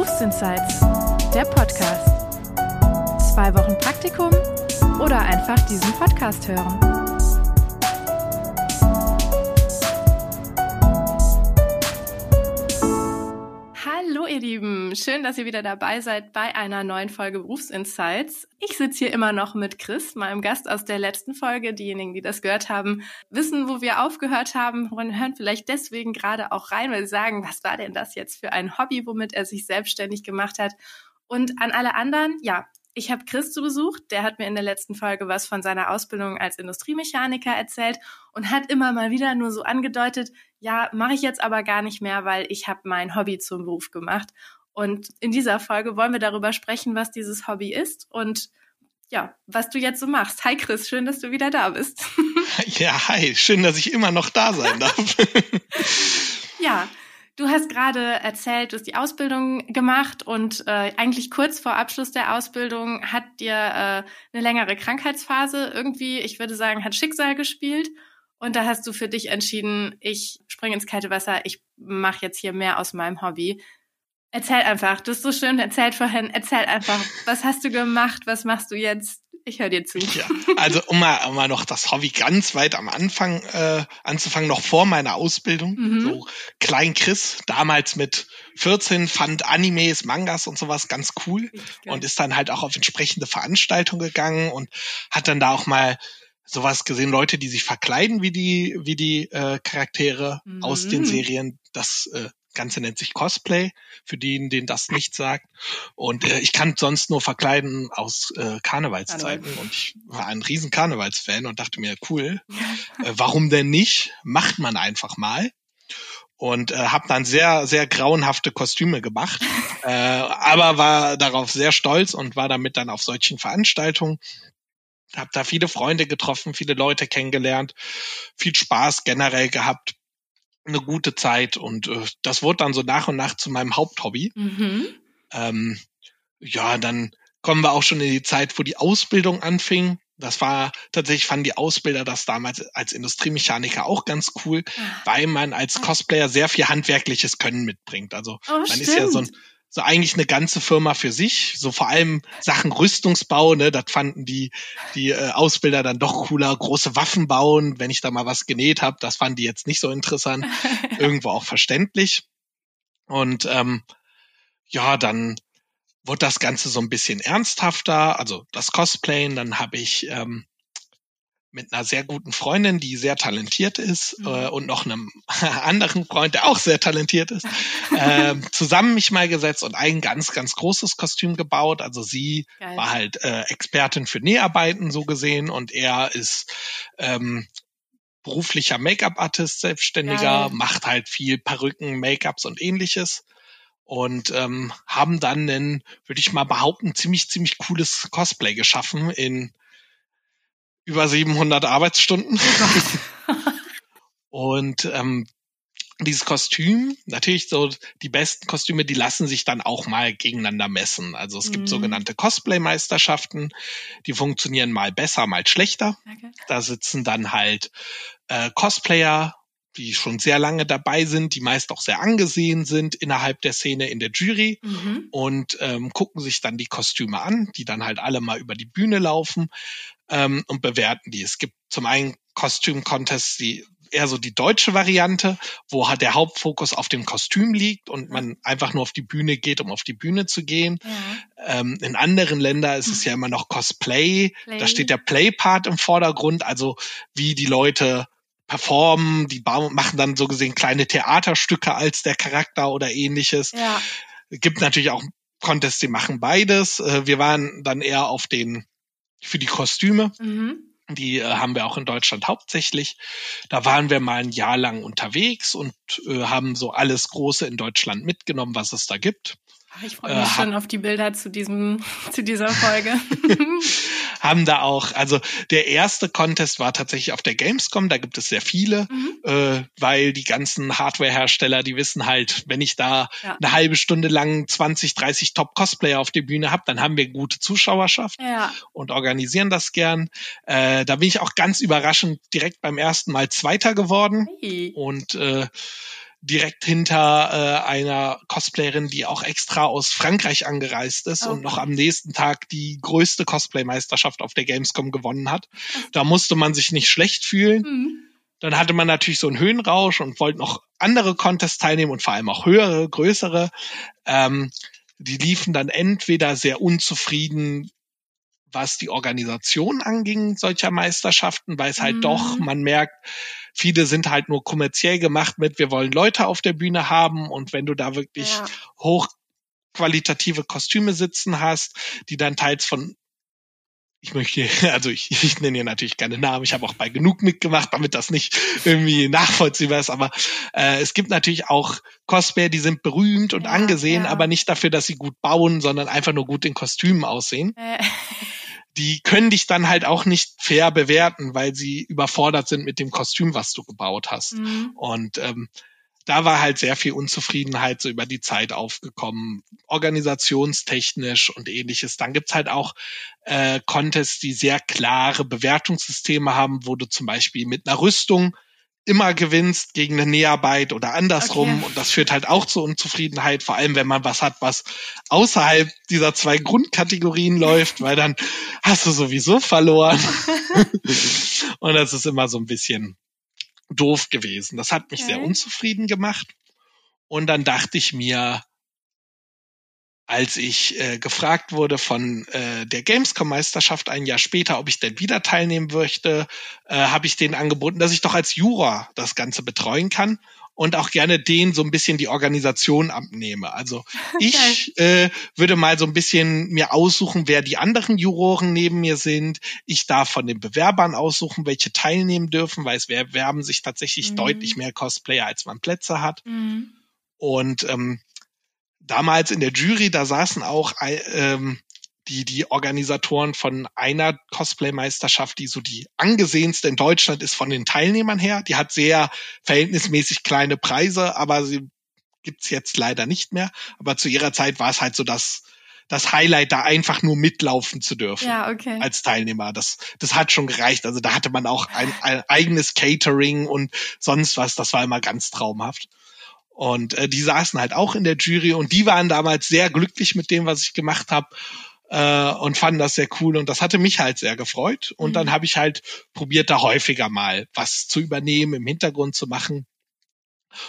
Berufsinsights, der Podcast. Zwei Wochen Praktikum oder einfach diesen Podcast hören. Ihr Lieben, schön, dass ihr wieder dabei seid bei einer neuen Folge Berufsinsights. Ich sitze hier immer noch mit Chris, meinem Gast aus der letzten Folge. Diejenigen, die das gehört haben, wissen, wo wir aufgehört haben und hören vielleicht deswegen gerade auch rein, weil sie sagen, was war denn das jetzt für ein Hobby, womit er sich selbstständig gemacht hat. Und an alle anderen, ja, ich habe Chris zu Besuch, der hat mir in der letzten Folge was von seiner Ausbildung als Industriemechaniker erzählt und hat immer mal wieder nur so angedeutet, ja, mache ich jetzt aber gar nicht mehr, weil ich habe mein Hobby zum Beruf gemacht. Und in dieser Folge wollen wir darüber sprechen, was dieses Hobby ist und ja, was du jetzt so machst. Hi Chris, schön, dass du wieder da bist. Ja, hi, schön, dass ich immer noch da sein darf. ja, Du hast gerade erzählt, du hast die Ausbildung gemacht und äh, eigentlich kurz vor Abschluss der Ausbildung hat dir äh, eine längere Krankheitsphase irgendwie, ich würde sagen, hat Schicksal gespielt. Und da hast du für dich entschieden, ich springe ins kalte Wasser, ich mache jetzt hier mehr aus meinem Hobby. Erzähl einfach, du hast so schön erzählt vorhin, erzähl einfach, was hast du gemacht, was machst du jetzt? Ich höre dir zu. Ja, also um mal, um mal noch das Hobby ganz weit am Anfang äh, anzufangen, noch vor meiner Ausbildung. Mhm. So Klein Chris, damals mit 14, fand Animes, Mangas und sowas ganz cool und ist dann halt auch auf entsprechende Veranstaltungen gegangen und hat dann da auch mal sowas gesehen, Leute, die sich verkleiden wie die, wie die äh, Charaktere mhm. aus den mhm. Serien. Das äh, Ganze nennt sich Cosplay, für den, den das nicht sagt. Und äh, ich kann sonst nur verkleiden aus äh, Karnevalszeiten. Karneval. Und ich war ein riesen Karnevalsfan und dachte mir, cool, äh, warum denn nicht? Macht man einfach mal. Und äh, habe dann sehr, sehr grauenhafte Kostüme gemacht. äh, aber war darauf sehr stolz und war damit dann auf solchen Veranstaltungen. Hab da viele Freunde getroffen, viele Leute kennengelernt, viel Spaß generell gehabt eine gute Zeit und äh, das wurde dann so nach und nach zu meinem Haupthobby. Mhm. Ähm, ja, dann kommen wir auch schon in die Zeit, wo die Ausbildung anfing. Das war tatsächlich, fanden die Ausbilder das damals als Industriemechaniker auch ganz cool, ah. weil man als Cosplayer sehr viel handwerkliches Können mitbringt. Also oh, man stimmt. ist ja so ein so eigentlich eine ganze Firma für sich. So vor allem Sachen Rüstungsbau, ne, das fanden die die äh, Ausbilder dann doch cooler. Große Waffen bauen, wenn ich da mal was genäht habe, das fanden die jetzt nicht so interessant. Irgendwo auch verständlich. Und ähm, ja, dann wurde das Ganze so ein bisschen ernsthafter, also das Cosplayen. Dann habe ich ähm, mit einer sehr guten Freundin, die sehr talentiert ist, mhm. äh, und noch einem anderen Freund, der auch sehr talentiert ist, äh, zusammen mich mal gesetzt und ein ganz, ganz großes Kostüm gebaut. Also sie Geil. war halt äh, Expertin für Näharbeiten so gesehen und er ist ähm, beruflicher Make-up-Artist, Selbstständiger, Geil. macht halt viel Perücken, Make-ups und ähnliches und ähm, haben dann würde ich mal behaupten, ziemlich, ziemlich cooles Cosplay geschaffen in über 700 Arbeitsstunden. und ähm, dieses Kostüm, natürlich so die besten Kostüme, die lassen sich dann auch mal gegeneinander messen. Also es gibt mhm. sogenannte Cosplay-Meisterschaften, die funktionieren mal besser, mal schlechter. Okay. Da sitzen dann halt äh, Cosplayer, die schon sehr lange dabei sind, die meist auch sehr angesehen sind innerhalb der Szene in der Jury mhm. und ähm, gucken sich dann die Kostüme an, die dann halt alle mal über die Bühne laufen ähm, und bewerten die. Es gibt zum einen Kostüm-Contests, die eher so die deutsche Variante, wo halt der Hauptfokus auf dem Kostüm liegt und man einfach nur auf die Bühne geht, um auf die Bühne zu gehen. Ja. Ähm, in anderen Ländern ist es ja immer noch Cosplay. Play. Da steht der Play-Part im Vordergrund, also wie die Leute performen, die machen dann so gesehen kleine Theaterstücke als der Charakter oder ähnliches. Ja. Gibt natürlich auch Contests, die machen beides. Äh, wir waren dann eher auf den für die Kostüme. Mhm. Die äh, haben wir auch in Deutschland hauptsächlich. Da waren wir mal ein Jahr lang unterwegs und äh, haben so alles Große in Deutschland mitgenommen, was es da gibt. Ich freue mich äh, schon auf die Bilder zu diesem, zu dieser Folge. haben da auch, also der erste Contest war tatsächlich auf der Gamescom, da gibt es sehr viele, mhm. äh, weil die ganzen Hardware-Hersteller, die wissen halt, wenn ich da ja. eine halbe Stunde lang 20, 30 Top-Cosplayer auf der Bühne habe, dann haben wir gute Zuschauerschaft ja. und organisieren das gern. Äh, da bin ich auch ganz überraschend direkt beim ersten Mal Zweiter geworden. Hey. Und äh, direkt hinter äh, einer Cosplayerin, die auch extra aus Frankreich angereist ist okay. und noch am nächsten Tag die größte Cosplay-Meisterschaft auf der Gamescom gewonnen hat. Da musste man sich nicht schlecht fühlen. Mhm. Dann hatte man natürlich so einen Höhenrausch und wollte noch andere Contests teilnehmen und vor allem auch höhere, größere. Ähm, die liefen dann entweder sehr unzufrieden, was die Organisation anging, solcher Meisterschaften, weil es halt mhm. doch, man merkt, viele sind halt nur kommerziell gemacht mit, wir wollen Leute auf der Bühne haben und wenn du da wirklich ja. hochqualitative Kostüme sitzen hast, die dann teils von ich möchte, also ich, ich nenne hier natürlich keine Namen, ich habe auch bei genug mitgemacht, damit das nicht irgendwie nachvollziehbar ist, aber äh, es gibt natürlich auch Cosplayer, die sind berühmt und ja, angesehen, ja. aber nicht dafür, dass sie gut bauen, sondern einfach nur gut in Kostümen aussehen. Äh. Die können dich dann halt auch nicht fair bewerten, weil sie überfordert sind mit dem Kostüm, was du gebaut hast. Mhm. Und ähm, da war halt sehr viel Unzufriedenheit so über die Zeit aufgekommen, organisationstechnisch und ähnliches. Dann gibt's halt auch äh, Contests, die sehr klare Bewertungssysteme haben, wo du zum Beispiel mit einer Rüstung immer gewinnst gegen eine Näharbeit oder andersrum. Okay. Und das führt halt auch zu Unzufriedenheit, vor allem wenn man was hat, was außerhalb dieser zwei Grundkategorien läuft, weil dann hast du sowieso verloren. und das ist immer so ein bisschen doof gewesen. Das hat mich okay. sehr unzufrieden gemacht. Und dann dachte ich mir, als ich äh, gefragt wurde von äh, der Gamescom-Meisterschaft ein Jahr später, ob ich denn wieder teilnehmen möchte, äh, habe ich denen angeboten, dass ich doch als Juror das Ganze betreuen kann und auch gerne den so ein bisschen die Organisation abnehme. Also ich äh, würde mal so ein bisschen mir aussuchen, wer die anderen Juroren neben mir sind. Ich darf von den Bewerbern aussuchen, welche teilnehmen dürfen, weil es werben sich tatsächlich mhm. deutlich mehr Cosplayer, als man Plätze hat. Mhm. Und ähm, damals in der Jury, da saßen auch ähm, die, die Organisatoren von einer Cosplay-Meisterschaft, die so die angesehenste in Deutschland ist von den Teilnehmern her. Die hat sehr verhältnismäßig kleine Preise, aber sie gibt's jetzt leider nicht mehr. Aber zu ihrer Zeit war es halt so das, das Highlight, da einfach nur mitlaufen zu dürfen ja, okay. als Teilnehmer. Das, das hat schon gereicht. Also da hatte man auch ein, ein eigenes Catering und sonst was. Das war immer ganz traumhaft. Und äh, die saßen halt auch in der Jury und die waren damals sehr glücklich mit dem, was ich gemacht habe äh, und fanden das sehr cool und das hatte mich halt sehr gefreut und mhm. dann habe ich halt probiert da häufiger mal was zu übernehmen, im Hintergrund zu machen.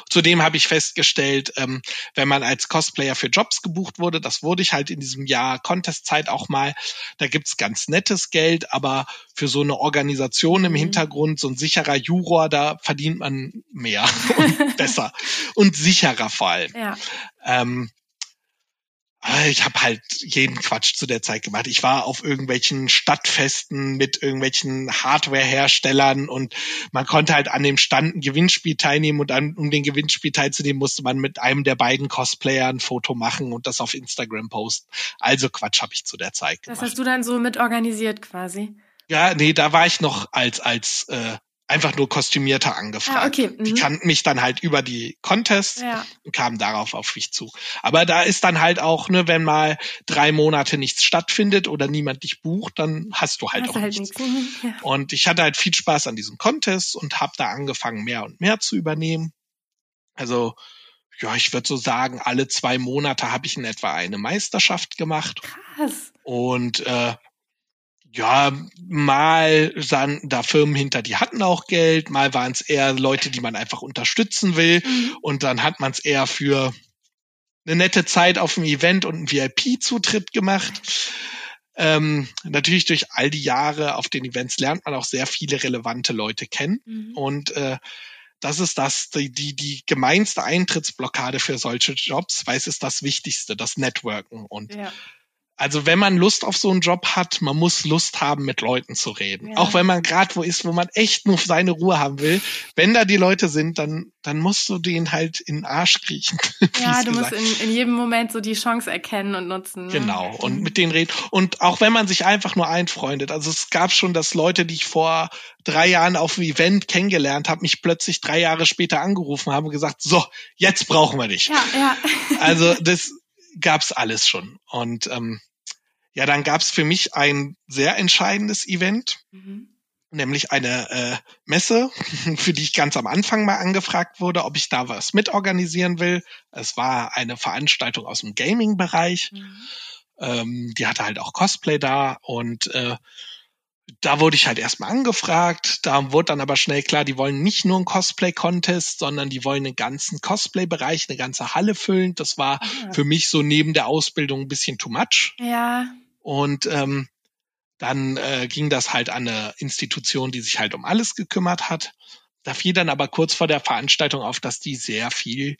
Zudem habe ich festgestellt, ähm, wenn man als Cosplayer für Jobs gebucht wurde, das wurde ich halt in diesem Jahr Contestzeit auch mal, da gibt's ganz nettes Geld, aber für so eine Organisation im mhm. Hintergrund, so ein sicherer Juror, da verdient man mehr und besser und sicherer vor allem. Ja. Ähm, ich habe halt jeden Quatsch zu der Zeit gemacht. Ich war auf irgendwelchen Stadtfesten mit irgendwelchen Hardware-Herstellern und man konnte halt an dem Stand ein Gewinnspiel teilnehmen und dann, um den Gewinnspiel teilzunehmen, musste man mit einem der beiden Cosplayer ein Foto machen und das auf Instagram posten. Also Quatsch habe ich zu der Zeit gemacht. Das hast du dann so mit organisiert quasi? Ja, nee, da war ich noch als als äh, einfach nur kostümierter angefragt. Ah, okay. Mhm. Die kannten mich dann halt über die Contests ja. und kamen darauf auf mich zu. Aber da ist dann halt auch, ne, wenn mal drei Monate nichts stattfindet oder niemand dich bucht, dann hast du halt hast auch halt nichts. nichts. Ja. Und ich hatte halt viel Spaß an diesem Contest und habe da angefangen, mehr und mehr zu übernehmen. Also ja, ich würde so sagen, alle zwei Monate habe ich in etwa eine Meisterschaft gemacht. Krass. Und äh, ja, mal sahen da Firmen hinter, die hatten auch Geld, mal waren es eher Leute, die man einfach unterstützen will mhm. und dann hat man es eher für eine nette Zeit auf dem Event und einen VIP-Zutritt gemacht. Ähm, natürlich durch all die Jahre auf den Events lernt man auch sehr viele relevante Leute kennen mhm. und äh, das ist das, die, die, die gemeinste Eintrittsblockade für solche Jobs, weil es ist das Wichtigste, das Networken und ja also wenn man Lust auf so einen Job hat, man muss Lust haben, mit Leuten zu reden. Ja. Auch wenn man gerade wo ist, wo man echt nur seine Ruhe haben will. Wenn da die Leute sind, dann, dann musst du den halt in den Arsch kriechen. Ja, du gesagt. musst in, in jedem Moment so die Chance erkennen und nutzen. Ne? Genau, und mit denen reden. Und auch wenn man sich einfach nur einfreundet. Also es gab schon, dass Leute, die ich vor drei Jahren auf dem Event kennengelernt habe, mich plötzlich drei Jahre später angerufen haben und gesagt, so, jetzt brauchen wir dich. Ja, ja. Also das gab's alles schon. Und ähm, ja, dann gab's für mich ein sehr entscheidendes Event. Mhm. nämlich eine äh, Messe, für die ich ganz am Anfang mal angefragt wurde, ob ich da was mitorganisieren will. Es war eine Veranstaltung aus dem Gaming-Bereich. Mhm. Ähm, die hatte halt auch Cosplay da und äh, da wurde ich halt erstmal angefragt. Da wurde dann aber schnell klar, die wollen nicht nur einen Cosplay-Contest, sondern die wollen einen ganzen Cosplay-Bereich, eine ganze Halle füllen. Das war ja. für mich so neben der Ausbildung ein bisschen too much. Ja. Und ähm, dann äh, ging das halt an eine Institution, die sich halt um alles gekümmert hat. Da fiel dann aber kurz vor der Veranstaltung auf, dass die sehr viel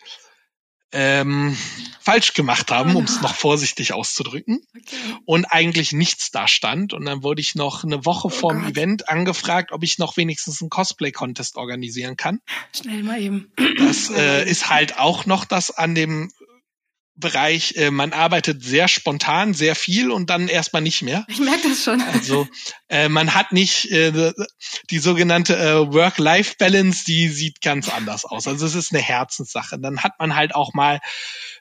ähm, falsch gemacht haben, oh um es noch vorsichtig auszudrücken. Okay. Und eigentlich nichts da stand. Und dann wurde ich noch eine Woche oh vorm Gott. Event angefragt, ob ich noch wenigstens einen Cosplay-Contest organisieren kann. Schnell mal eben. Das äh, ist halt auch noch das an dem Bereich, äh, man arbeitet sehr spontan, sehr viel und dann erstmal nicht mehr. Ich merke das schon. Also äh, man hat nicht äh, die sogenannte äh, Work-Life-Balance, die sieht ganz anders aus. Also es ist eine Herzenssache. Dann hat man halt auch mal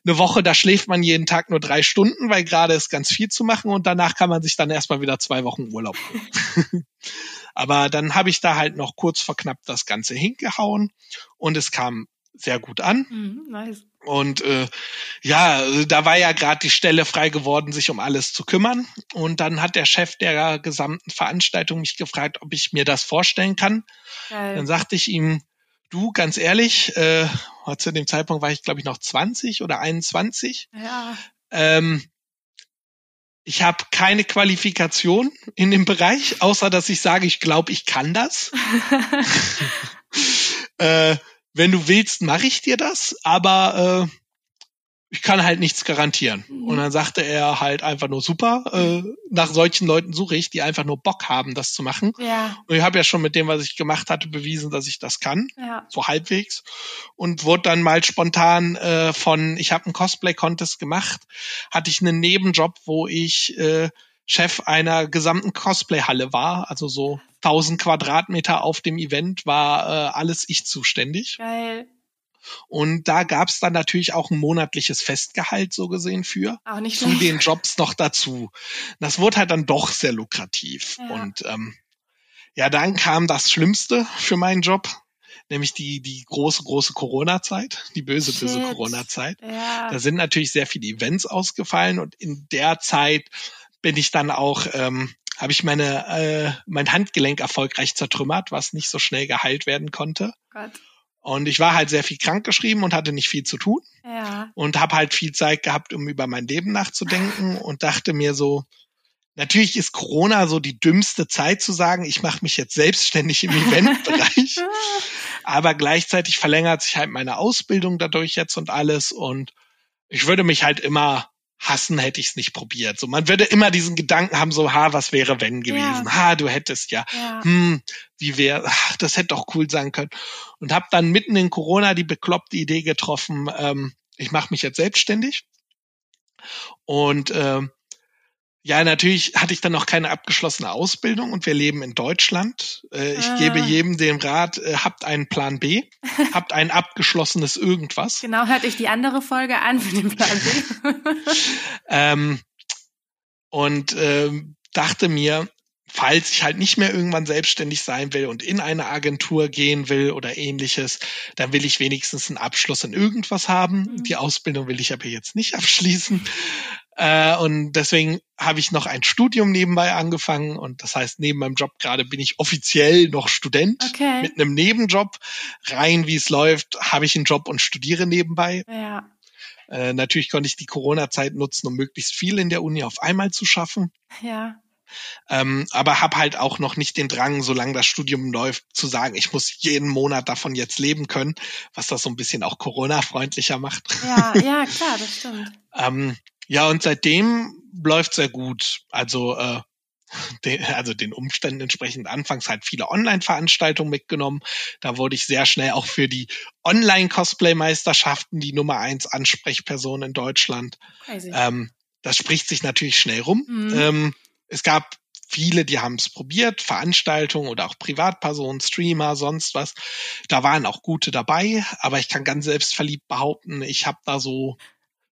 eine Woche, da schläft man jeden Tag nur drei Stunden, weil gerade ist ganz viel zu machen und danach kann man sich dann erstmal wieder zwei Wochen Urlaub nehmen. Aber dann habe ich da halt noch kurz vor knapp das Ganze hingehauen und es kam sehr gut an. Mhm, nice. Und äh, ja, da war ja gerade die Stelle frei geworden, sich um alles zu kümmern. Und dann hat der Chef der gesamten Veranstaltung mich gefragt, ob ich mir das vorstellen kann. Geil. Dann sagte ich ihm, du, ganz ehrlich, äh, zu dem Zeitpunkt war ich, glaube ich, noch 20 oder 21. Ja. Ähm, ich habe keine Qualifikation in dem Bereich, außer dass ich sage, ich glaube, ich kann das. äh, wenn du willst, mache ich dir das, aber äh, ich kann halt nichts garantieren. Mhm. Und dann sagte er halt einfach nur super, äh, nach solchen Leuten suche ich, die einfach nur Bock haben, das zu machen. Ja. Und ich habe ja schon mit dem, was ich gemacht hatte, bewiesen, dass ich das kann. Ja. So halbwegs. Und wurde dann mal spontan äh, von, ich habe einen Cosplay-Contest gemacht, hatte ich einen Nebenjob, wo ich äh, Chef einer gesamten Cosplay-Halle war, also so 1000 Quadratmeter auf dem Event war äh, alles ich zuständig. Geil. Und da gab's dann natürlich auch ein monatliches Festgehalt so gesehen für. Auch nicht zu schlecht. den Jobs noch dazu. Das wurde halt dann doch sehr lukrativ. Ja. Und ähm, ja, dann kam das Schlimmste für meinen Job, nämlich die, die große, große Corona-Zeit, die böse, Shit. böse Corona-Zeit. Ja. Da sind natürlich sehr viele Events ausgefallen und in der Zeit bin ich dann auch ähm, habe ich meine äh, mein Handgelenk erfolgreich zertrümmert, was nicht so schnell geheilt werden konnte. Gott. Und ich war halt sehr viel krank geschrieben und hatte nicht viel zu tun. Ja. Und habe halt viel Zeit gehabt, um über mein Leben nachzudenken und dachte mir so, natürlich ist Corona so die dümmste Zeit zu sagen, ich mache mich jetzt selbstständig im Eventbereich. aber gleichzeitig verlängert sich halt meine Ausbildung dadurch jetzt und alles. Und ich würde mich halt immer hassen, hätte ich es nicht probiert. So, man würde immer diesen Gedanken haben, so, ha, was wäre wenn gewesen? Ja. Ha, du hättest ja, ja. hm, wie wäre, das hätte doch cool sein können. Und habe dann mitten in Corona die bekloppte Idee getroffen, ähm, ich mache mich jetzt selbstständig. Und ähm, ja, natürlich hatte ich dann noch keine abgeschlossene Ausbildung und wir leben in Deutschland. Äh, ich ah. gebe jedem den Rat, äh, habt einen Plan B, habt ein abgeschlossenes irgendwas. Genau, hört euch die andere Folge an für den Plan B. ähm, und ähm, dachte mir, falls ich halt nicht mehr irgendwann selbstständig sein will und in eine Agentur gehen will oder ähnliches, dann will ich wenigstens einen Abschluss in irgendwas haben. Mhm. Die Ausbildung will ich aber jetzt nicht abschließen. Äh, und deswegen habe ich noch ein Studium nebenbei angefangen. Und das heißt, neben meinem Job gerade bin ich offiziell noch Student okay. mit einem Nebenjob. Rein wie es läuft, habe ich einen Job und studiere nebenbei. Ja. Äh, natürlich konnte ich die Corona-Zeit nutzen, um möglichst viel in der Uni auf einmal zu schaffen. Ja. Ähm, aber habe halt auch noch nicht den Drang, solange das Studium läuft, zu sagen, ich muss jeden Monat davon jetzt leben können, was das so ein bisschen auch Corona-freundlicher macht. Ja, ja, klar, das stimmt. ähm, ja, und seitdem läuft sehr gut. Also äh, den, also den Umständen entsprechend anfangs halt viele Online-Veranstaltungen mitgenommen. Da wurde ich sehr schnell auch für die Online-Cosplay-Meisterschaften die Nummer eins Ansprechperson in Deutschland. Ähm, das spricht sich natürlich schnell rum. Mhm. Ähm, es gab viele, die haben es probiert, Veranstaltungen oder auch Privatpersonen, Streamer, sonst was. Da waren auch gute dabei, aber ich kann ganz selbstverliebt behaupten, ich habe da so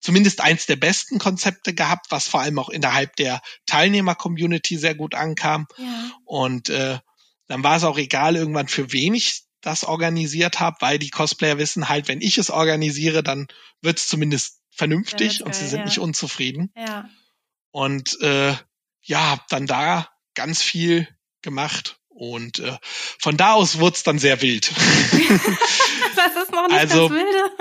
zumindest eins der besten Konzepte gehabt, was vor allem auch innerhalb der Teilnehmer-Community sehr gut ankam. Ja. Und äh, dann war es auch egal irgendwann für wen ich das organisiert habe, weil die Cosplayer wissen halt, wenn ich es organisiere, dann wird es zumindest vernünftig und sie sind ja. nicht unzufrieden. Ja. Und äh, ja, hab dann da ganz viel gemacht und äh, von da aus wurde es dann sehr wild. das ist noch nicht also, das Wilde.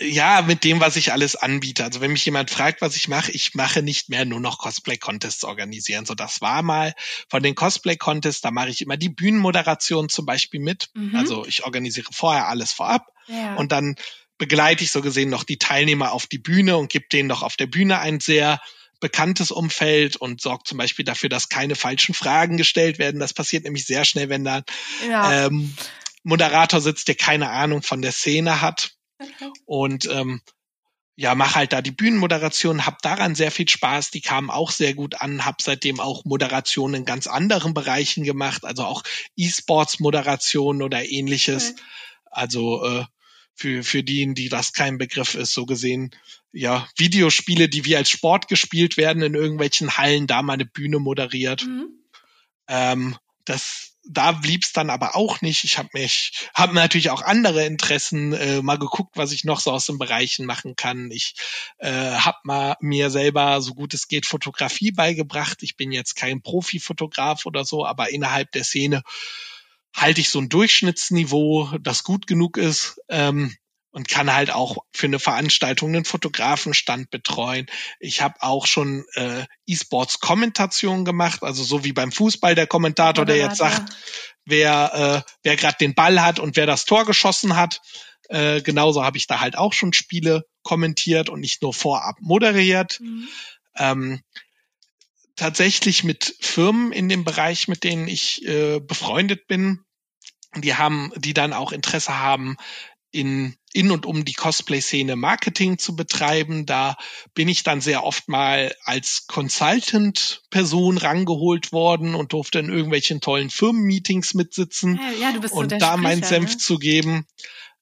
Ja, mit dem, was ich alles anbiete. Also wenn mich jemand fragt, was ich mache, ich mache nicht mehr nur noch Cosplay-Contests organisieren. So, das war mal von den Cosplay-Contests, da mache ich immer die Bühnenmoderation zum Beispiel mit. Mhm. Also ich organisiere vorher alles vorab ja. und dann begleite ich so gesehen noch die Teilnehmer auf die Bühne und gebe denen noch auf der Bühne ein sehr bekanntes Umfeld und sorgt zum Beispiel dafür, dass keine falschen Fragen gestellt werden. Das passiert nämlich sehr schnell, wenn da ja. ähm, Moderator sitzt, der keine Ahnung von der Szene hat. Und ähm, ja, mach halt da die Bühnenmoderation, hab daran sehr viel Spaß, die kamen auch sehr gut an, hab seitdem auch Moderationen in ganz anderen Bereichen gemacht, also auch E-Sports-Moderation oder ähnliches. Okay. Also äh, für, für die, die das kein Begriff ist, so gesehen, ja, Videospiele, die wie als Sport gespielt werden in irgendwelchen Hallen, da mal eine Bühne moderiert. Mhm. Ähm, das, da blieb's dann aber auch nicht. Ich habe mich, habe natürlich auch andere Interessen äh, mal geguckt, was ich noch so aus den Bereichen machen kann. Ich äh, habe mal mir selber so gut es geht Fotografie beigebracht. Ich bin jetzt kein Profifotograf oder so, aber innerhalb der Szene halte ich so ein Durchschnittsniveau, das gut genug ist. Ähm, und kann halt auch für eine Veranstaltung einen Fotografenstand betreuen. Ich habe auch schon äh, E-Sports-Kommentation gemacht, also so wie beim Fußball der Kommentator, der jetzt sagt, wer, äh, wer gerade den Ball hat und wer das Tor geschossen hat. Äh, genauso habe ich da halt auch schon Spiele kommentiert und nicht nur vorab moderiert. Mhm. Ähm, tatsächlich mit Firmen in dem Bereich, mit denen ich äh, befreundet bin, die haben, die dann auch Interesse haben, in, in und um die Cosplay-Szene Marketing zu betreiben. Da bin ich dann sehr oft mal als Consultant-Person rangeholt worden und durfte in irgendwelchen tollen Firmenmeetings mitsitzen ja, du bist und so da meinen Senf ne? zu geben.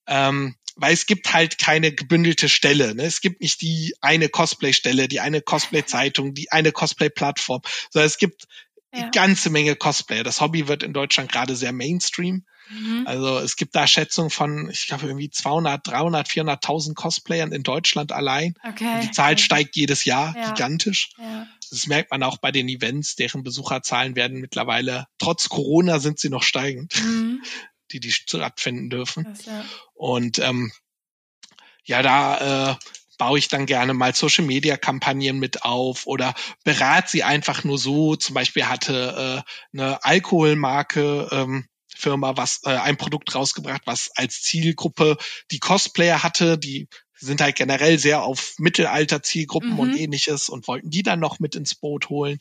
Ähm, weil es gibt halt keine gebündelte Stelle. Ne? Es gibt nicht die eine Cosplay-Stelle, die eine Cosplay-Zeitung, die eine Cosplay-Plattform, sondern es gibt ja. eine ganze Menge Cosplay. Das Hobby wird in Deutschland gerade sehr Mainstream. Mhm. Also es gibt da Schätzungen von, ich glaube, irgendwie 200, 300, 400.000 Cosplayern in Deutschland allein. Okay. Und die Zahl okay. steigt jedes Jahr ja. gigantisch. Ja. Das merkt man auch bei den Events, deren Besucherzahlen werden mittlerweile, trotz Corona sind sie noch steigend. Mhm die die stattfinden dürfen. Das, ja. Und ähm, ja, da äh, baue ich dann gerne mal Social Media Kampagnen mit auf oder berate sie einfach nur so. Zum Beispiel hatte äh, eine Alkoholmarke ähm, Firma was äh, ein Produkt rausgebracht, was als Zielgruppe die Cosplayer hatte, die sind halt generell sehr auf Mittelalter-Zielgruppen mhm. und ähnliches und wollten die dann noch mit ins Boot holen.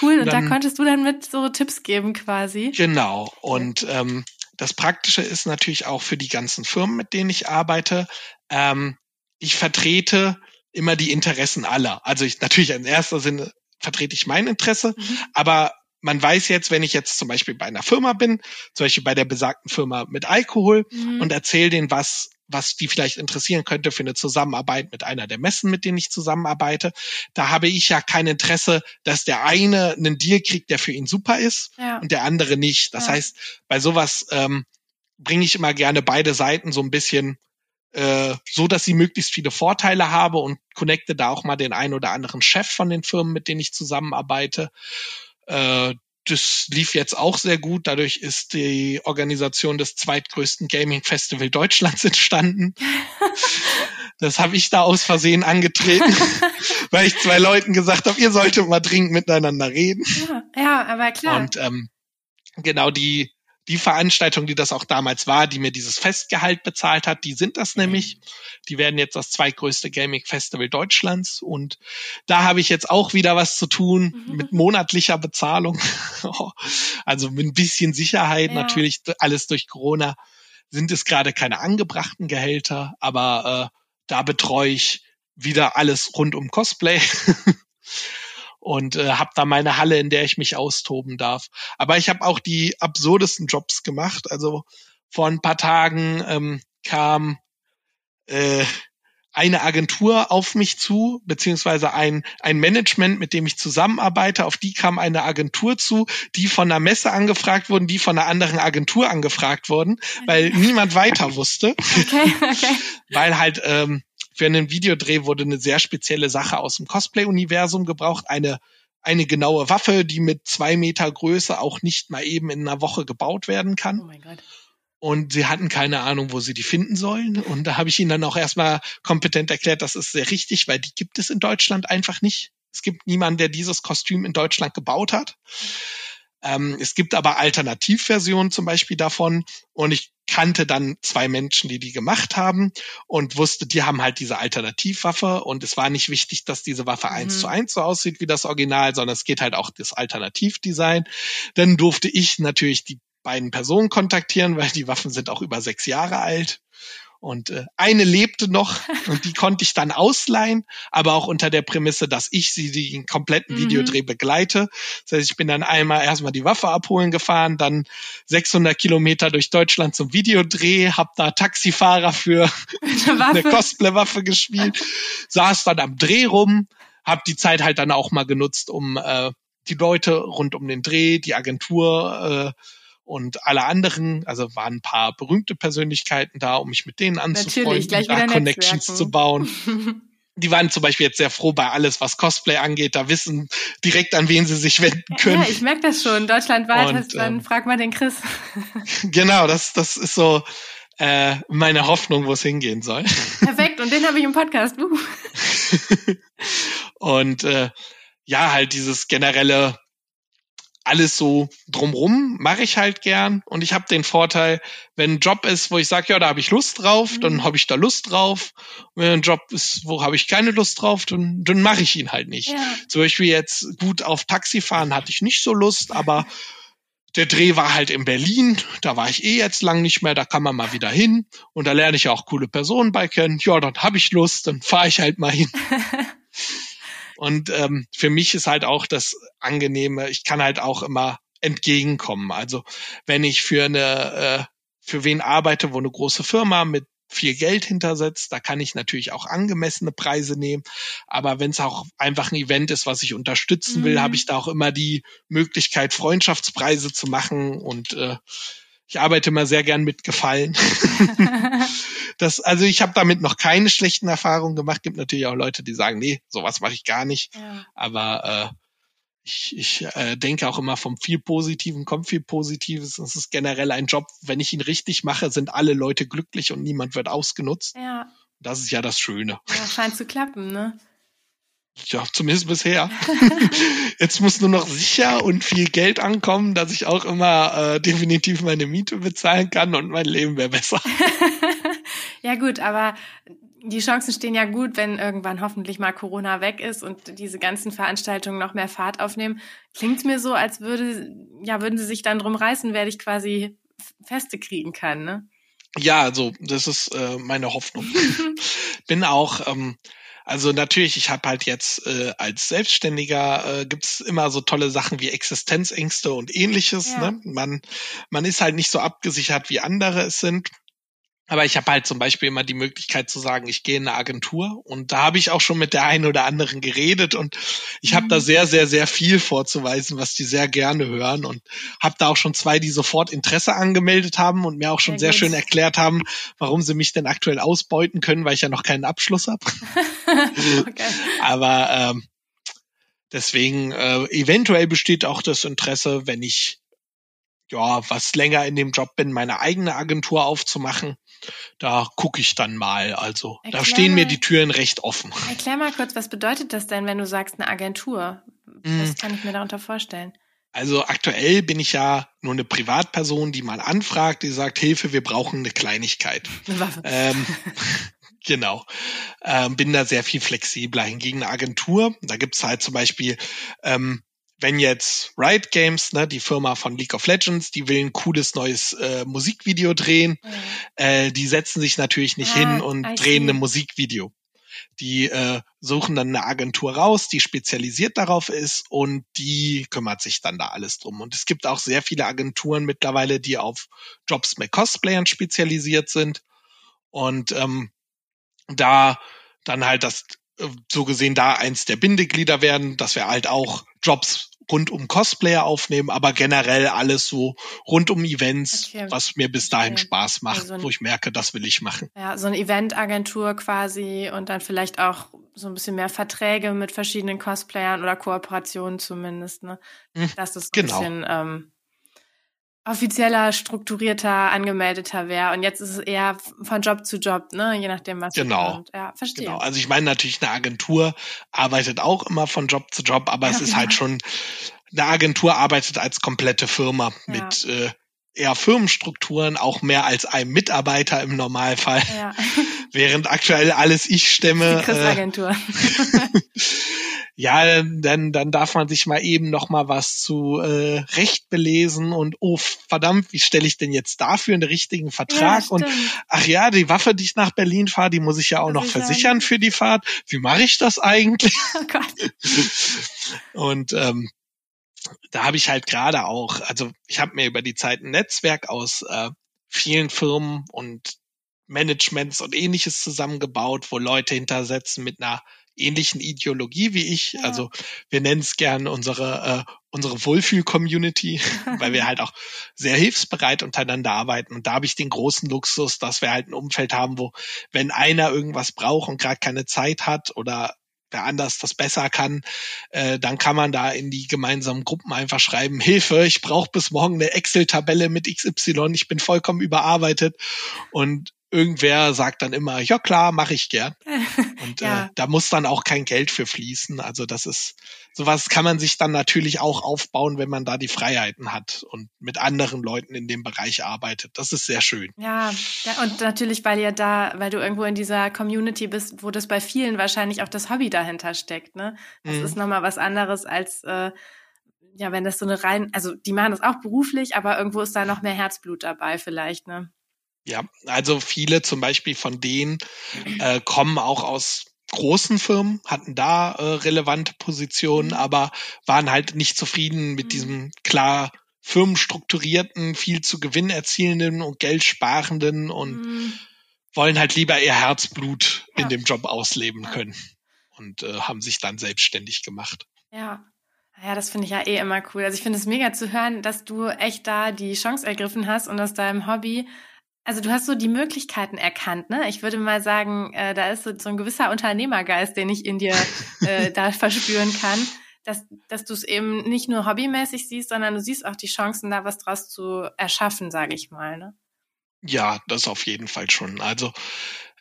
Cool, und, dann, da konntest du dann mit so Tipps geben quasi. Genau. Und ähm, das Praktische ist natürlich auch für die ganzen Firmen, mit denen ich arbeite. Ähm, ich vertrete immer die Interessen aller. Also ich natürlich in erster Sinne vertrete ich mein Interesse, mhm. aber man weiß jetzt, wenn ich jetzt zum Beispiel bei einer Firma bin, zum Beispiel bei der besagten Firma mit Alkohol mhm. und erzähle denen, was was die vielleicht interessieren könnte für eine Zusammenarbeit mit einer der Messen, mit denen ich zusammenarbeite. Da habe ich ja kein Interesse, dass der eine einen Deal kriegt, der für ihn super ist ja. und der andere nicht. Das ja. heißt, bei sowas ähm, bringe ich immer gerne beide Seiten so ein bisschen äh, so, dass sie möglichst viele Vorteile habe und connecte da auch mal den einen oder anderen Chef von den Firmen, mit denen ich zusammenarbeite. Äh, das lief jetzt auch sehr gut. Dadurch ist die Organisation des zweitgrößten Gaming Festival Deutschlands entstanden. Das habe ich da aus Versehen angetreten, weil ich zwei Leuten gesagt habe, ihr solltet mal dringend miteinander reden. Ja, ja aber klar. Und ähm, genau die die Veranstaltung, die das auch damals war, die mir dieses Festgehalt bezahlt hat, die sind das nämlich. Die werden jetzt das zweitgrößte Gaming Festival Deutschlands und da habe ich jetzt auch wieder was zu tun mhm. mit monatlicher Bezahlung. also mit ein bisschen Sicherheit, ja. natürlich alles durch Corona sind es gerade keine angebrachten Gehälter, aber äh, da betreue ich wieder alles rund um Cosplay. und äh, habe da meine Halle, in der ich mich austoben darf. Aber ich habe auch die absurdesten Jobs gemacht. Also vor ein paar Tagen ähm, kam äh, eine Agentur auf mich zu, beziehungsweise ein, ein Management, mit dem ich zusammenarbeite. Auf die kam eine Agentur zu, die von einer Messe angefragt wurden, die von einer anderen Agentur angefragt wurden, weil niemand weiter wusste. Okay, okay. weil halt ähm, für einen Videodreh wurde eine sehr spezielle Sache aus dem Cosplay-Universum gebraucht. Eine eine genaue Waffe, die mit zwei Meter Größe auch nicht mal eben in einer Woche gebaut werden kann. Oh mein Gott. Und sie hatten keine Ahnung, wo sie die finden sollen. Und da habe ich ihnen dann auch erstmal kompetent erklärt, das ist sehr richtig, weil die gibt es in Deutschland einfach nicht. Es gibt niemanden, der dieses Kostüm in Deutschland gebaut hat. Ähm, es gibt aber Alternativversionen zum Beispiel davon und ich kannte dann zwei Menschen, die die gemacht haben und wusste, die haben halt diese Alternativwaffe und es war nicht wichtig, dass diese Waffe mhm. eins zu eins so aussieht wie das Original, sondern es geht halt auch das Alternativdesign. Dann durfte ich natürlich die beiden Personen kontaktieren, weil die Waffen sind auch über sechs Jahre alt. Und äh, eine lebte noch und die konnte ich dann ausleihen, aber auch unter der Prämisse, dass ich sie den kompletten mhm. Videodreh begleite. Das heißt, ich bin dann einmal erstmal die Waffe abholen gefahren, dann 600 Kilometer durch Deutschland zum Videodreh, hab da Taxifahrer für eine, eine Cosplay-Waffe gespielt, saß dann am Dreh rum, hab die Zeit halt dann auch mal genutzt, um äh, die Leute rund um den Dreh, die Agentur, äh, und alle anderen, also waren ein paar berühmte Persönlichkeiten da, um mich mit denen anzufreunden, da Connections zu bauen. Die waren zum Beispiel jetzt sehr froh bei alles, was Cosplay angeht. Da wissen direkt, an wen sie sich wenden können. Ja, ich merke das schon. Deutschlandweit und, heißt dann, ähm, frag mal den Chris. genau, das, das ist so äh, meine Hoffnung, wo es hingehen soll. Perfekt, und den habe ich im Podcast. Uh. und äh, ja, halt dieses generelle alles so drumrum mache ich halt gern und ich habe den Vorteil, wenn ein Job ist, wo ich sage, ja, da habe ich Lust drauf, mhm. dann habe ich da Lust drauf. Und wenn ein Job ist, wo habe ich keine Lust drauf, dann, dann mache ich ihn halt nicht. Ja. Zum Beispiel jetzt gut auf Taxifahren hatte ich nicht so Lust, aber der Dreh war halt in Berlin, da war ich eh jetzt lang nicht mehr, da kann man mal wieder hin und da lerne ich auch coole Personen bei kennen. Ja, dann habe ich Lust, dann fahre ich halt mal hin. Und ähm, für mich ist halt auch das Angenehme, ich kann halt auch immer entgegenkommen. Also wenn ich für eine, äh, für wen arbeite, wo eine große Firma mit viel Geld hintersetzt, da kann ich natürlich auch angemessene Preise nehmen. Aber wenn es auch einfach ein Event ist, was ich unterstützen will, mhm. habe ich da auch immer die Möglichkeit, Freundschaftspreise zu machen und äh, ich arbeite immer sehr gern mit Gefallen. das, also ich habe damit noch keine schlechten Erfahrungen gemacht. Gibt natürlich auch Leute, die sagen, nee, sowas mache ich gar nicht. Ja. Aber äh, ich, ich äh, denke auch immer vom viel Positiven kommt viel Positives. Es ist generell ein Job, wenn ich ihn richtig mache, sind alle Leute glücklich und niemand wird ausgenutzt. Ja. Das ist ja das Schöne. Ja, scheint zu klappen, ne? Ja, zumindest bisher. Jetzt muss nur noch sicher und viel Geld ankommen, dass ich auch immer äh, definitiv meine Miete bezahlen kann und mein Leben wäre besser. ja gut, aber die Chancen stehen ja gut, wenn irgendwann hoffentlich mal Corona weg ist und diese ganzen Veranstaltungen noch mehr Fahrt aufnehmen. Klingt mir so, als würde, ja, würden sie sich dann drum reißen, wer ich quasi Feste kriegen kann, ne? Ja, also das ist äh, meine Hoffnung. Bin auch ähm, also natürlich, ich habe halt jetzt äh, als Selbstständiger äh, gibt's immer so tolle Sachen wie Existenzängste und ähnliches. Ja. Ne? Man, man ist halt nicht so abgesichert, wie andere es sind. Aber ich habe halt zum Beispiel immer die Möglichkeit zu sagen, ich gehe in eine Agentur und da habe ich auch schon mit der einen oder anderen geredet und ich habe da mhm. sehr, sehr, sehr viel vorzuweisen, was die sehr gerne hören und habe da auch schon zwei, die sofort Interesse angemeldet haben und mir auch schon sehr, sehr schön erklärt haben, warum sie mich denn aktuell ausbeuten können, weil ich ja noch keinen Abschluss habe. okay. Aber ähm, deswegen äh, eventuell besteht auch das Interesse, wenn ich ja, was länger in dem Job bin, meine eigene Agentur aufzumachen. Da gucke ich dann mal. Also Erklär da stehen mir die Türen recht offen. Erklär mal kurz, was bedeutet das denn, wenn du sagst eine Agentur? Was hm. kann ich mir darunter vorstellen? Also aktuell bin ich ja nur eine Privatperson, die mal anfragt, die sagt, Hilfe, wir brauchen eine Kleinigkeit. Ähm, genau. Ähm, bin da sehr viel flexibler. Hingegen eine Agentur, da gibt's halt zum Beispiel ähm, wenn jetzt Riot Games, ne, die Firma von League of Legends, die will ein cooles neues äh, Musikvideo drehen, mhm. äh, die setzen sich natürlich nicht ah, hin und drehen ein Musikvideo. Die äh, suchen dann eine Agentur raus, die spezialisiert darauf ist und die kümmert sich dann da alles drum. Und es gibt auch sehr viele Agenturen mittlerweile, die auf Jobs mit Cosplayern spezialisiert sind. Und ähm, da dann halt das äh, so gesehen da eins der Bindeglieder werden, dass wir halt auch Jobs rund um Cosplayer aufnehmen, aber generell alles so rund um Events, okay. was mir bis dahin okay. Spaß macht, also ein, wo ich merke, das will ich machen. Ja, so eine Eventagentur quasi und dann vielleicht auch so ein bisschen mehr Verträge mit verschiedenen Cosplayern oder Kooperationen zumindest, ne? Hm, das ist ein genau. bisschen ähm, offizieller, strukturierter, angemeldeter wäre. Und jetzt ist es eher von Job zu Job, ne? Je nachdem, was genau. kommt. Ja, verstehe. Genau. Also ich meine natürlich, eine Agentur arbeitet auch immer von Job zu Job, aber ja, es ist halt schon, eine Agentur arbeitet als komplette Firma ja. mit äh, eher Firmenstrukturen, auch mehr als einem Mitarbeiter im Normalfall. Ja. Während aktuell alles ich stemme. Die Agentur. Ja, dann, dann darf man sich mal eben noch mal was zu äh, Recht belesen und oh verdammt, wie stelle ich denn jetzt dafür einen richtigen Vertrag? Ja, und ach ja, die Waffe, die ich nach Berlin fahre, die muss ich ja auch noch versichern für die Fahrt. Wie mache ich das eigentlich? Oh Gott. und ähm, da habe ich halt gerade auch, also ich habe mir über die Zeit ein Netzwerk aus äh, vielen Firmen und Managements und ähnliches zusammengebaut, wo Leute hintersetzen mit einer ähnlichen Ideologie wie ich. Ja. Also wir nennen es gern unsere äh, unsere Wohlfühl-Community, weil wir halt auch sehr hilfsbereit untereinander arbeiten. Und da habe ich den großen Luxus, dass wir halt ein Umfeld haben, wo wenn einer irgendwas braucht und gerade keine Zeit hat oder wer anders das besser kann, äh, dann kann man da in die gemeinsamen Gruppen einfach schreiben, Hilfe, ich brauche bis morgen eine Excel-Tabelle mit XY, ich bin vollkommen überarbeitet. Und irgendwer sagt dann immer, ja klar, mache ich gern. Und ja. äh, da muss dann auch kein Geld für fließen. Also das ist, sowas kann man sich dann natürlich auch aufbauen, wenn man da die Freiheiten hat und mit anderen Leuten in dem Bereich arbeitet. Das ist sehr schön. Ja, und natürlich, weil ihr da, weil du irgendwo in dieser Community bist, wo das bei vielen wahrscheinlich auch das Hobby dahinter steckt. Ne? Das mhm. ist nochmal was anderes als äh, ja, wenn das so eine rein, also die machen das auch beruflich, aber irgendwo ist da noch mehr Herzblut dabei vielleicht, ne? Ja, also viele zum Beispiel von denen äh, kommen auch aus großen Firmen, hatten da äh, relevante Positionen, mhm. aber waren halt nicht zufrieden mit mhm. diesem klar firmenstrukturierten, viel zu Gewinn erzielenden und Geld sparenden und mhm. wollen halt lieber ihr Herzblut ja. in dem Job ausleben können und äh, haben sich dann selbstständig gemacht. Ja. Ja, das finde ich ja eh immer cool. Also ich finde es mega zu hören, dass du echt da die Chance ergriffen hast und aus deinem Hobby also du hast so die Möglichkeiten erkannt, ne? Ich würde mal sagen, äh, da ist so, so ein gewisser Unternehmergeist, den ich in dir äh, da verspüren kann, dass, dass du es eben nicht nur hobbymäßig siehst, sondern du siehst auch die Chancen, da was draus zu erschaffen, sage ich mal, ne? Ja, das auf jeden Fall schon. Also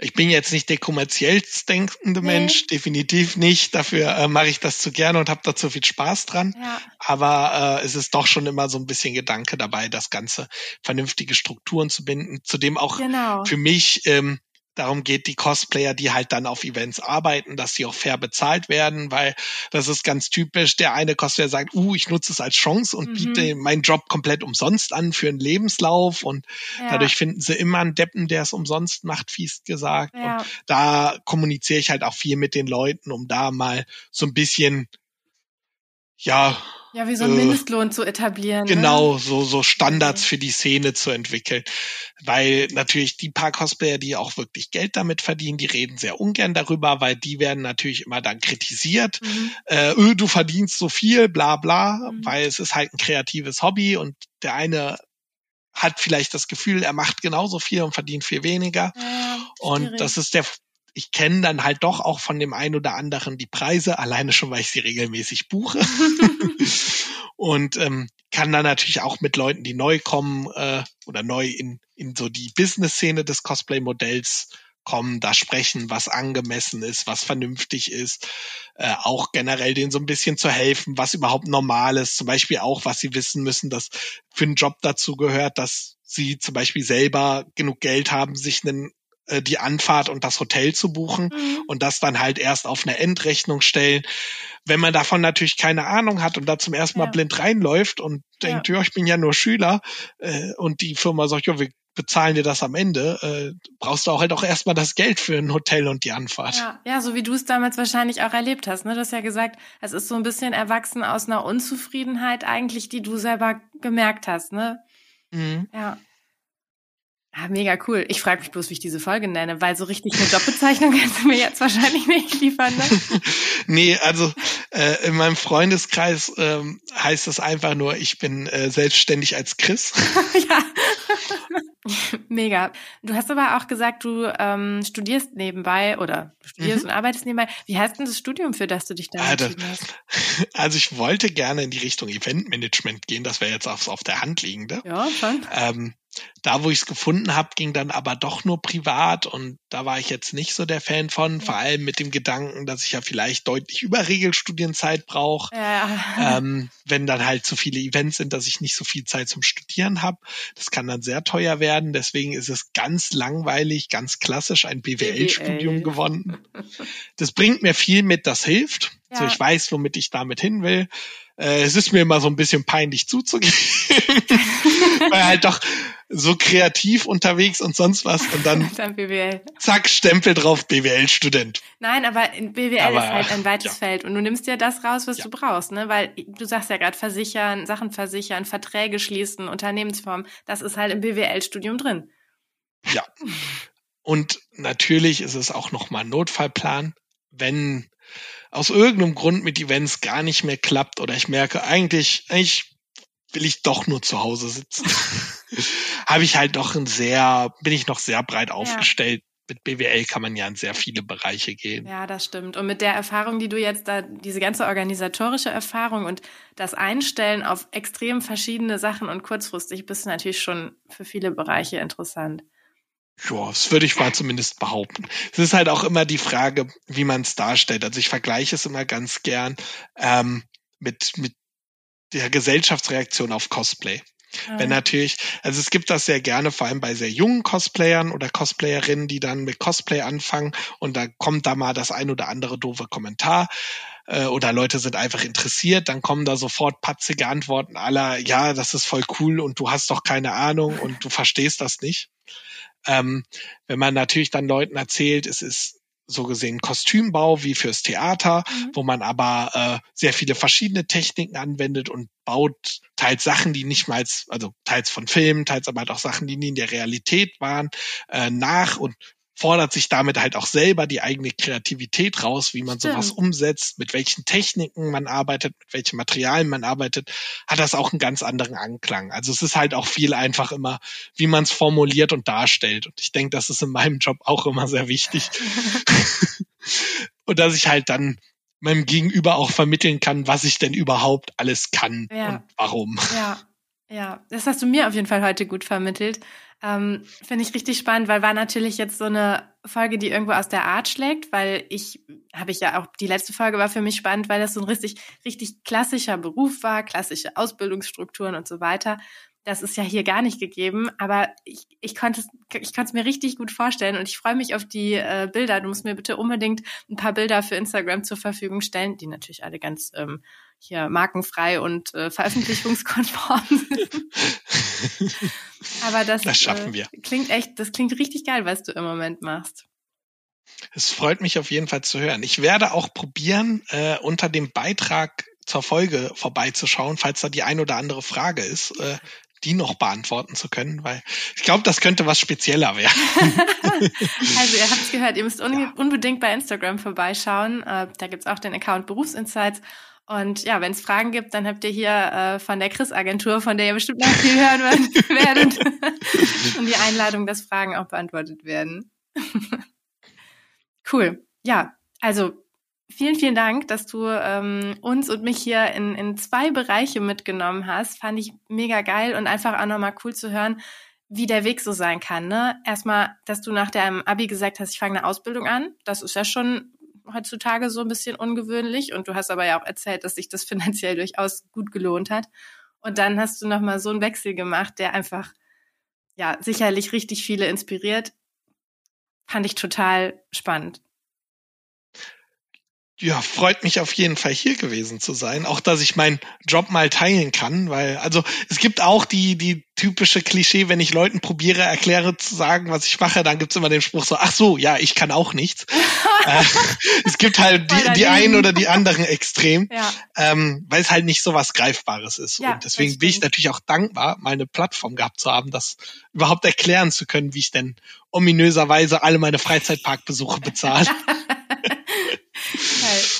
ich bin jetzt nicht der kommerziellst denkende nee. Mensch, definitiv nicht. Dafür äh, mache ich das zu gerne und habe da zu viel Spaß dran. Ja. Aber äh, es ist doch schon immer so ein bisschen Gedanke dabei, das Ganze vernünftige Strukturen zu binden. Zudem auch genau. für mich ähm, darum geht, die Cosplayer, die halt dann auf Events arbeiten, dass sie auch fair bezahlt werden, weil das ist ganz typisch. Der eine Cosplayer sagt, uh, ich nutze es als Chance und mhm. biete meinen Job komplett umsonst an für einen Lebenslauf und ja. dadurch finden sie immer einen Deppen, der es umsonst macht, fies gesagt. Ja. Und da kommuniziere ich halt auch viel mit den Leuten, um da mal so ein bisschen, ja, ja, wie so ein äh, Mindestlohn zu etablieren. Ne? Genau, ne? so, so Standards für die Szene zu entwickeln. Weil natürlich die paar Cosplayer, die auch wirklich Geld damit verdienen, die reden sehr ungern darüber, weil die werden natürlich immer dann kritisiert. Mhm. Äh, öh, du verdienst so viel, bla bla, mhm. weil es ist halt ein kreatives Hobby und der eine hat vielleicht das Gefühl, er macht genauso viel und verdient viel weniger. Ja, und das ist der ich kenne dann halt doch auch von dem einen oder anderen die Preise, alleine schon, weil ich sie regelmäßig buche. und ähm, kann dann natürlich auch mit Leuten, die neu kommen äh, oder neu in, in so die Business-Szene des Cosplay-Modells kommen, da sprechen, was angemessen ist, was vernünftig ist, äh, auch generell denen so ein bisschen zu helfen, was überhaupt normal ist, zum Beispiel auch, was sie wissen müssen, dass für einen Job dazu gehört, dass sie zum Beispiel selber genug Geld haben, sich einen äh, die Anfahrt und das Hotel zu buchen mhm. und das dann halt erst auf eine Endrechnung stellen. Wenn man davon natürlich keine Ahnung hat und da zum ersten Mal ja. blind reinläuft und denkt, ja. ja, ich bin ja nur Schüler äh, und die Firma sagt, ja, wir bezahlen dir das am Ende, äh, brauchst du auch halt auch erstmal das Geld für ein Hotel und die Anfahrt. Ja, ja so wie du es damals wahrscheinlich auch erlebt hast. Ne? Du hast ja gesagt, es ist so ein bisschen erwachsen aus einer Unzufriedenheit eigentlich, die du selber gemerkt hast. Ne? Mhm. Ja. Ah, mega cool. Ich frage mich bloß, wie ich diese Folge nenne, weil so richtig eine Jobbezeichnung kannst du mir jetzt wahrscheinlich nicht liefern. Ne? nee, also äh, in meinem Freundeskreis ähm, heißt es einfach nur, ich bin äh, selbstständig als Chris. ja. Mega. Du hast aber auch gesagt, du ähm, studierst nebenbei oder studierst mhm. und arbeitest nebenbei. Wie heißt denn das Studium, für das du dich da also, entschieden hast? Also ich wollte gerne in die Richtung Eventmanagement gehen, das wäre jetzt auf, auf der Hand liegende. Ja, schon. Ähm, da, wo ich es gefunden habe, ging dann aber doch nur privat und da war ich jetzt nicht so der Fan von, vor allem mit dem Gedanken, dass ich ja vielleicht deutlich über Regelstudienzeit brauche, ja. ähm, wenn dann halt zu viele Events sind, dass ich nicht so viel Zeit zum Studieren habe. Das kann dann sehr teuer werden, deswegen ist es ganz langweilig, ganz klassisch ein BWL-Studium BWL. gewonnen. Das bringt mir viel mit, das hilft. Ja. So, ich weiß, womit ich damit hin will. Äh, es ist mir immer so ein bisschen peinlich zuzugeben, weil halt doch so kreativ unterwegs und sonst was und dann, dann BWL. zack, Stempel drauf, BWL-Student. Nein, aber BWL aber, ist halt ein weites ja. Feld und du nimmst ja das raus, was ja. du brauchst, ne? Weil du sagst ja gerade versichern, Sachen versichern, Verträge schließen, Unternehmensform, das ist halt im BWL-Studium drin. Ja. Und natürlich ist es auch nochmal ein Notfallplan, wenn aus irgendeinem Grund mit Events gar nicht mehr klappt oder ich merke, eigentlich, eigentlich will ich doch nur zu Hause sitzen. Habe ich halt doch ein sehr, bin ich noch sehr breit aufgestellt. Ja. Mit BWL kann man ja in sehr viele Bereiche gehen. Ja, das stimmt. Und mit der Erfahrung, die du jetzt da, diese ganze organisatorische Erfahrung und das Einstellen auf extrem verschiedene Sachen und kurzfristig bist du natürlich schon für viele Bereiche interessant. Ja, das würde ich mal zumindest behaupten. Es ist halt auch immer die Frage, wie man es darstellt. Also ich vergleiche es immer ganz gern ähm, mit, mit der Gesellschaftsreaktion auf Cosplay. Ah. Wenn natürlich, also es gibt das sehr gerne, vor allem bei sehr jungen Cosplayern oder Cosplayerinnen, die dann mit Cosplay anfangen und da kommt da mal das ein oder andere doofe Kommentar äh, oder Leute sind einfach interessiert, dann kommen da sofort patzige Antworten aller, ja, das ist voll cool und du hast doch keine Ahnung und du verstehst das nicht. Ähm, wenn man natürlich dann Leuten erzählt, es ist so gesehen Kostümbau wie fürs Theater, mhm. wo man aber äh, sehr viele verschiedene Techniken anwendet und baut teils Sachen, die nicht mal, also teils von Filmen, teils aber halt auch Sachen, die nie in der Realität waren, äh, nach und fordert sich damit halt auch selber die eigene Kreativität raus, wie man Stimmt. sowas umsetzt, mit welchen Techniken man arbeitet, mit welchen Materialien man arbeitet, hat das auch einen ganz anderen Anklang. Also es ist halt auch viel einfach immer, wie man es formuliert und darstellt. Und ich denke, das ist in meinem Job auch immer sehr wichtig. und dass ich halt dann meinem Gegenüber auch vermitteln kann, was ich denn überhaupt alles kann ja. und warum. Ja, ja, das hast du mir auf jeden Fall heute gut vermittelt. Ähm, Finde ich richtig spannend, weil war natürlich jetzt so eine Folge, die irgendwo aus der Art schlägt, weil ich, habe ich ja auch, die letzte Folge war für mich spannend, weil das so ein richtig, richtig klassischer Beruf war, klassische Ausbildungsstrukturen und so weiter. Das ist ja hier gar nicht gegeben, aber ich, ich konnte es ich konnte es mir richtig gut vorstellen und ich freue mich auf die äh, Bilder. Du musst mir bitte unbedingt ein paar Bilder für Instagram zur Verfügung stellen, die natürlich alle ganz ähm, hier markenfrei und äh, veröffentlichungskonform sind. Aber das, das schaffen wir. Äh, klingt echt, das klingt richtig geil, was du im Moment machst. Es freut mich auf jeden Fall zu hören. Ich werde auch probieren, äh, unter dem Beitrag zur Folge vorbeizuschauen, falls da die ein oder andere Frage ist, äh, die noch beantworten zu können, weil ich glaube, das könnte was spezieller werden. also ihr habt es gehört, ihr müsst un ja. unbedingt bei Instagram vorbeischauen. Äh, da gibt's auch den Account Berufsinsights. Und ja, wenn es Fragen gibt, dann habt ihr hier äh, von der Chris-Agentur, von der ihr bestimmt noch viel hören werdet, und die Einladung, dass Fragen auch beantwortet werden. cool. Ja, also vielen, vielen Dank, dass du ähm, uns und mich hier in, in zwei Bereiche mitgenommen hast. Fand ich mega geil und einfach auch nochmal cool zu hören, wie der Weg so sein kann. Ne? Erstmal, dass du nach deinem Abi gesagt hast, ich fange eine Ausbildung an. Das ist ja schon heutzutage so ein bisschen ungewöhnlich. Und du hast aber ja auch erzählt, dass sich das finanziell durchaus gut gelohnt hat. Und dann hast du nochmal so einen Wechsel gemacht, der einfach, ja, sicherlich richtig viele inspiriert. Fand ich total spannend. Ja, freut mich auf jeden Fall hier gewesen zu sein. Auch, dass ich meinen Job mal teilen kann, weil, also, es gibt auch die, die typische Klischee, wenn ich Leuten probiere, erkläre zu sagen, was ich mache, dann gibt's immer den Spruch so, ach so, ja, ich kann auch nichts. äh, es gibt halt die, die einen oder die anderen extrem, ja. ähm, weil es halt nicht so was Greifbares ist. Ja, Und deswegen bin ich natürlich auch dankbar, mal eine Plattform gehabt zu haben, das überhaupt erklären zu können, wie ich denn ominöserweise alle meine Freizeitparkbesuche bezahle.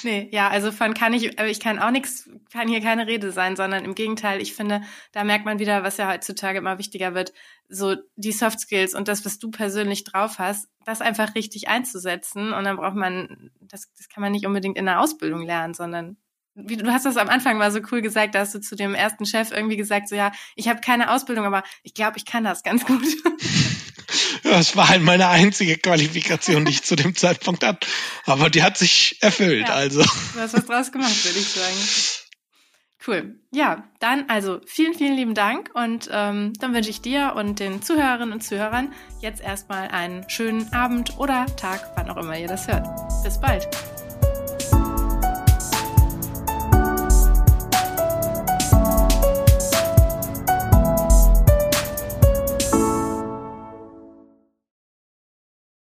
Nee, ja, also von kann ich, ich kann auch nichts, kann hier keine Rede sein, sondern im Gegenteil, ich finde, da merkt man wieder, was ja heutzutage immer wichtiger wird, so die Soft Skills und das, was du persönlich drauf hast, das einfach richtig einzusetzen. Und dann braucht man, das, das kann man nicht unbedingt in der Ausbildung lernen, sondern wie, du hast das am Anfang mal so cool gesagt, da hast du zu dem ersten Chef irgendwie gesagt, so ja, ich habe keine Ausbildung, aber ich glaube, ich kann das ganz gut. Das war halt meine einzige Qualifikation, die ich zu dem Zeitpunkt hatte. Aber die hat sich erfüllt, ja, also. Du hast was draus gemacht, würde ich sagen. Cool. Ja, dann also vielen, vielen lieben Dank und ähm, dann wünsche ich dir und den Zuhörerinnen und Zuhörern jetzt erstmal einen schönen Abend oder Tag, wann auch immer ihr das hört. Bis bald.